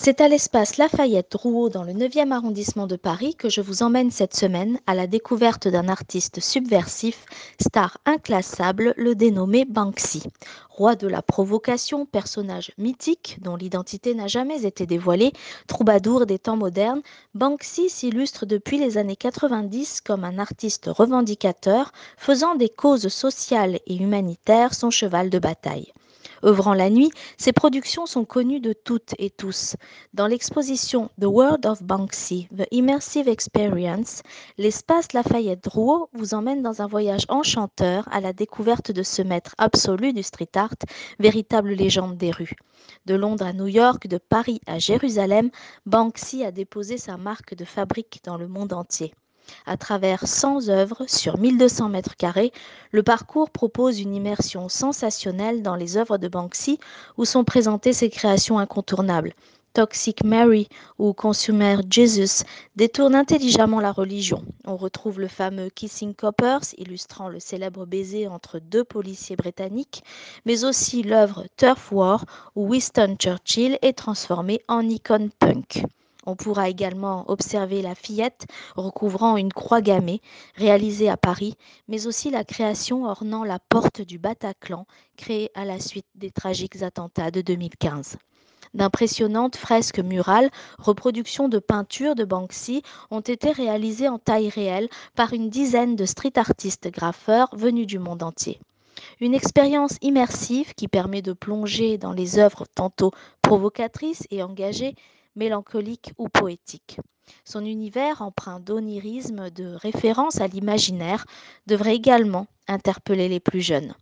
C'est à l'espace Lafayette-Drouot dans le 9e arrondissement de Paris que je vous emmène cette semaine à la découverte d'un artiste subversif, star inclassable, le dénommé Banksy. Roi de la provocation, personnage mythique dont l'identité n'a jamais été dévoilée, troubadour des temps modernes, Banksy s'illustre depuis les années 90 comme un artiste revendicateur, faisant des causes sociales et humanitaires son cheval de bataille. Œuvrant la nuit, ses productions sont connues de toutes et tous. Dans l'exposition The World of Banksy, The Immersive Experience, l'espace Lafayette Drouot vous emmène dans un voyage enchanteur à la découverte de ce maître absolu du street art, véritable légende des rues. De Londres à New York, de Paris à Jérusalem, Banksy a déposé sa marque de fabrique dans le monde entier. À travers 100 œuvres sur 1200 mètres carrés, le parcours propose une immersion sensationnelle dans les œuvres de Banksy où sont présentées ses créations incontournables. Toxic Mary ou Consumer Jesus détournent intelligemment la religion. On retrouve le fameux Kissing Coppers illustrant le célèbre baiser entre deux policiers britanniques, mais aussi l'œuvre Turf War où Winston Churchill est transformé en icône punk. On pourra également observer la fillette recouvrant une croix gammée réalisée à Paris, mais aussi la création ornant la porte du Bataclan créée à la suite des tragiques attentats de 2015. D'impressionnantes fresques murales, reproductions de peintures de Banksy, ont été réalisées en taille réelle par une dizaine de street artistes graffeurs venus du monde entier. Une expérience immersive qui permet de plonger dans les œuvres tantôt provocatrices et engagées, mélancolique ou poétique. Son univers, empreint d'onirisme, de référence à l'imaginaire, devrait également interpeller les plus jeunes.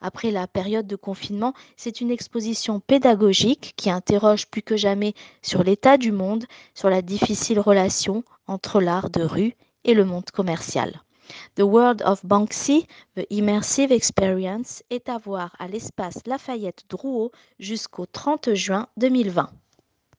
Après la période de confinement, c'est une exposition pédagogique qui interroge plus que jamais sur l'état du monde, sur la difficile relation entre l'art de rue et le monde commercial. The World of Banksy, The Immersive Experience, est à voir à l'espace Lafayette Drouot jusqu'au 30 juin 2020.